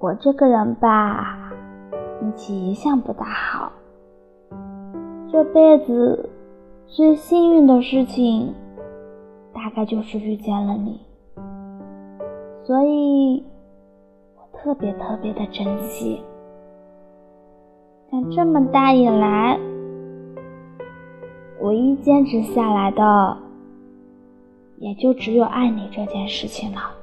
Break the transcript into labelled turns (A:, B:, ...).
A: 我这个人吧运气一向不大好。这辈子最幸运的事情大概就是遇见了你。所以我特别特别的珍惜。但这么大以来唯一坚持下来的也就只有爱你这件事情了。